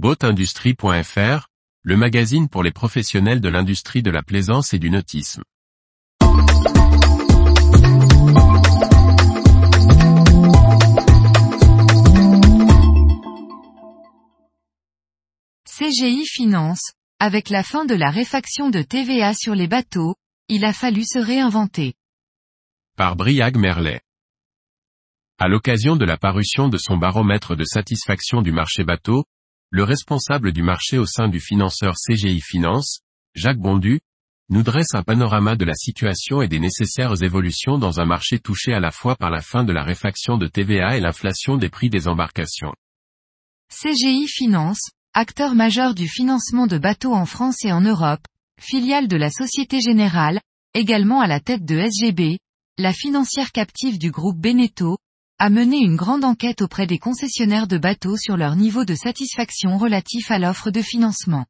Boatindustrie.fr, le magazine pour les professionnels de l'industrie de la plaisance et du nautisme. CGI Finance, avec la fin de la réfaction de TVA sur les bateaux, il a fallu se réinventer. Par Briag Merlet. À l'occasion de la parution de son baromètre de satisfaction du marché bateau, le responsable du marché au sein du financeur CGI Finance, Jacques Bondu, nous dresse un panorama de la situation et des nécessaires évolutions dans un marché touché à la fois par la fin de la réfaction de TVA et l'inflation des prix des embarcations. CGI Finance, acteur majeur du financement de bateaux en France et en Europe, filiale de la Société Générale, également à la tête de SGB, la financière captive du groupe Beneteau, a mené une grande enquête auprès des concessionnaires de bateaux sur leur niveau de satisfaction relatif à l'offre de financement.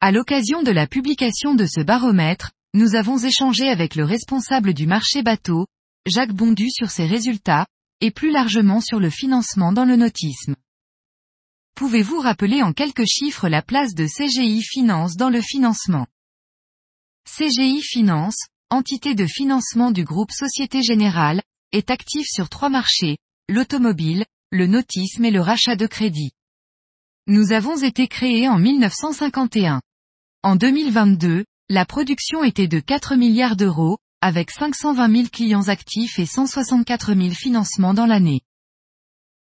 À l'occasion de la publication de ce baromètre, nous avons échangé avec le responsable du marché bateau, Jacques Bondu sur ses résultats, et plus largement sur le financement dans le nautisme. Pouvez-vous rappeler en quelques chiffres la place de CGI Finance dans le financement? CGI Finance, entité de financement du groupe Société Générale, est actif sur trois marchés, l'automobile, le nautisme et le rachat de crédit. Nous avons été créés en 1951. En 2022, la production était de 4 milliards d'euros, avec 520 000 clients actifs et 164 000 financements dans l'année.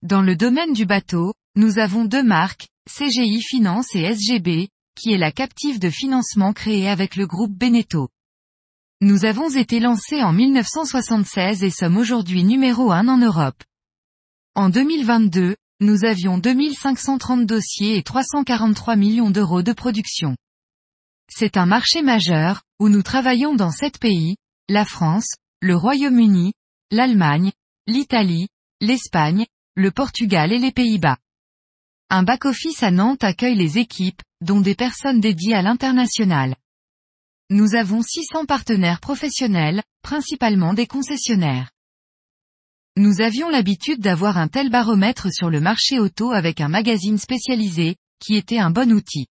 Dans le domaine du bateau, nous avons deux marques, CGI Finance et SGB, qui est la captive de financement créée avec le groupe Beneteau. Nous avons été lancés en 1976 et sommes aujourd'hui numéro 1 en Europe. En 2022, nous avions 2530 dossiers et 343 millions d'euros de production. C'est un marché majeur, où nous travaillons dans sept pays, la France, le Royaume-Uni, l'Allemagne, l'Italie, l'Espagne, le Portugal et les Pays-Bas. Un back-office à Nantes accueille les équipes, dont des personnes dédiées à l'international. Nous avons 600 partenaires professionnels, principalement des concessionnaires. Nous avions l'habitude d'avoir un tel baromètre sur le marché auto avec un magazine spécialisé, qui était un bon outil.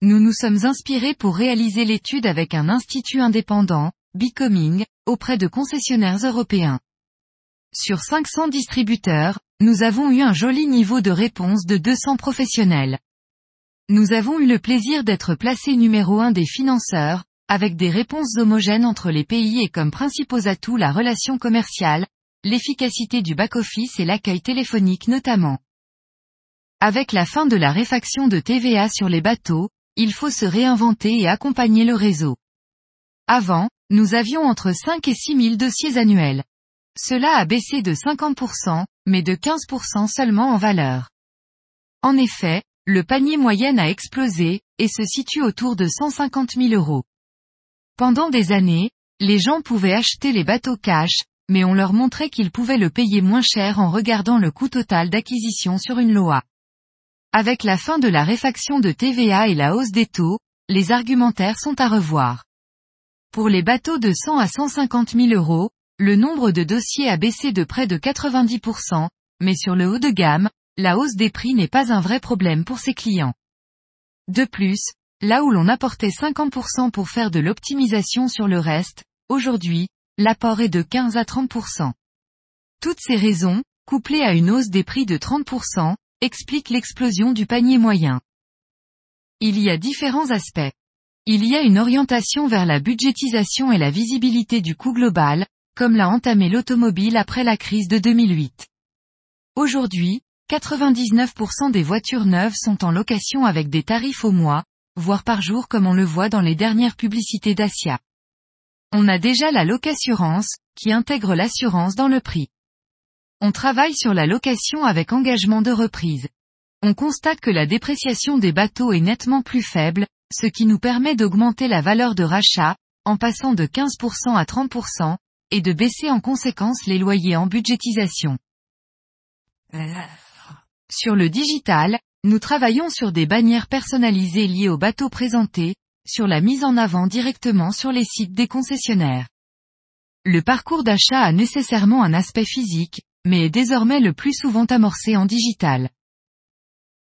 Nous nous sommes inspirés pour réaliser l'étude avec un institut indépendant, Becoming, auprès de concessionnaires européens. Sur 500 distributeurs, nous avons eu un joli niveau de réponse de 200 professionnels. Nous avons eu le plaisir d'être placés numéro 1 des financeurs, avec des réponses homogènes entre les pays et comme principaux atouts la relation commerciale, l'efficacité du back-office et l'accueil téléphonique notamment. Avec la fin de la réfaction de TVA sur les bateaux, il faut se réinventer et accompagner le réseau. Avant, nous avions entre 5 et 6 000 dossiers annuels. Cela a baissé de 50%, mais de 15% seulement en valeur. En effet, le panier moyen a explosé, et se situe autour de 150 000 euros. Pendant des années, les gens pouvaient acheter les bateaux cash, mais on leur montrait qu'ils pouvaient le payer moins cher en regardant le coût total d'acquisition sur une loi. Avec la fin de la réfaction de TVA et la hausse des taux, les argumentaires sont à revoir. Pour les bateaux de 100 à 150 000 euros, le nombre de dossiers a baissé de près de 90%, mais sur le haut de gamme, la hausse des prix n'est pas un vrai problème pour ses clients. De plus, Là où l'on apportait 50% pour faire de l'optimisation sur le reste, aujourd'hui, l'apport est de 15 à 30%. Toutes ces raisons, couplées à une hausse des prix de 30%, expliquent l'explosion du panier moyen. Il y a différents aspects. Il y a une orientation vers la budgétisation et la visibilité du coût global, comme l'a entamé l'automobile après la crise de 2008. Aujourd'hui, 99% des voitures neuves sont en location avec des tarifs au mois, voire par jour comme on le voit dans les dernières publicités Dacia. On a déjà la location, qui intègre l'assurance dans le prix. On travaille sur la location avec engagement de reprise. On constate que la dépréciation des bateaux est nettement plus faible, ce qui nous permet d'augmenter la valeur de rachat, en passant de 15% à 30%, et de baisser en conséquence les loyers en budgétisation. Sur le digital, nous travaillons sur des bannières personnalisées liées aux bateaux présentés, sur la mise en avant directement sur les sites des concessionnaires. Le parcours d'achat a nécessairement un aspect physique, mais est désormais le plus souvent amorcé en digital.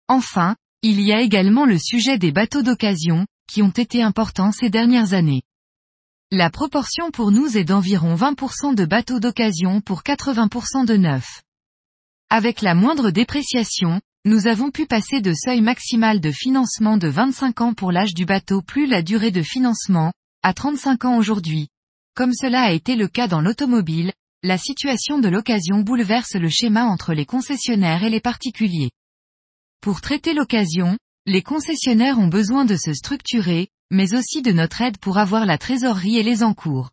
Enfin, il y a également le sujet des bateaux d'occasion, qui ont été importants ces dernières années. La proportion pour nous est d'environ 20% de bateaux d'occasion pour 80% de neufs. Avec la moindre dépréciation, nous avons pu passer de seuil maximal de financement de 25 ans pour l'âge du bateau plus la durée de financement, à 35 ans aujourd'hui. Comme cela a été le cas dans l'automobile, la situation de l'occasion bouleverse le schéma entre les concessionnaires et les particuliers. Pour traiter l'occasion, les concessionnaires ont besoin de se structurer, mais aussi de notre aide pour avoir la trésorerie et les encours.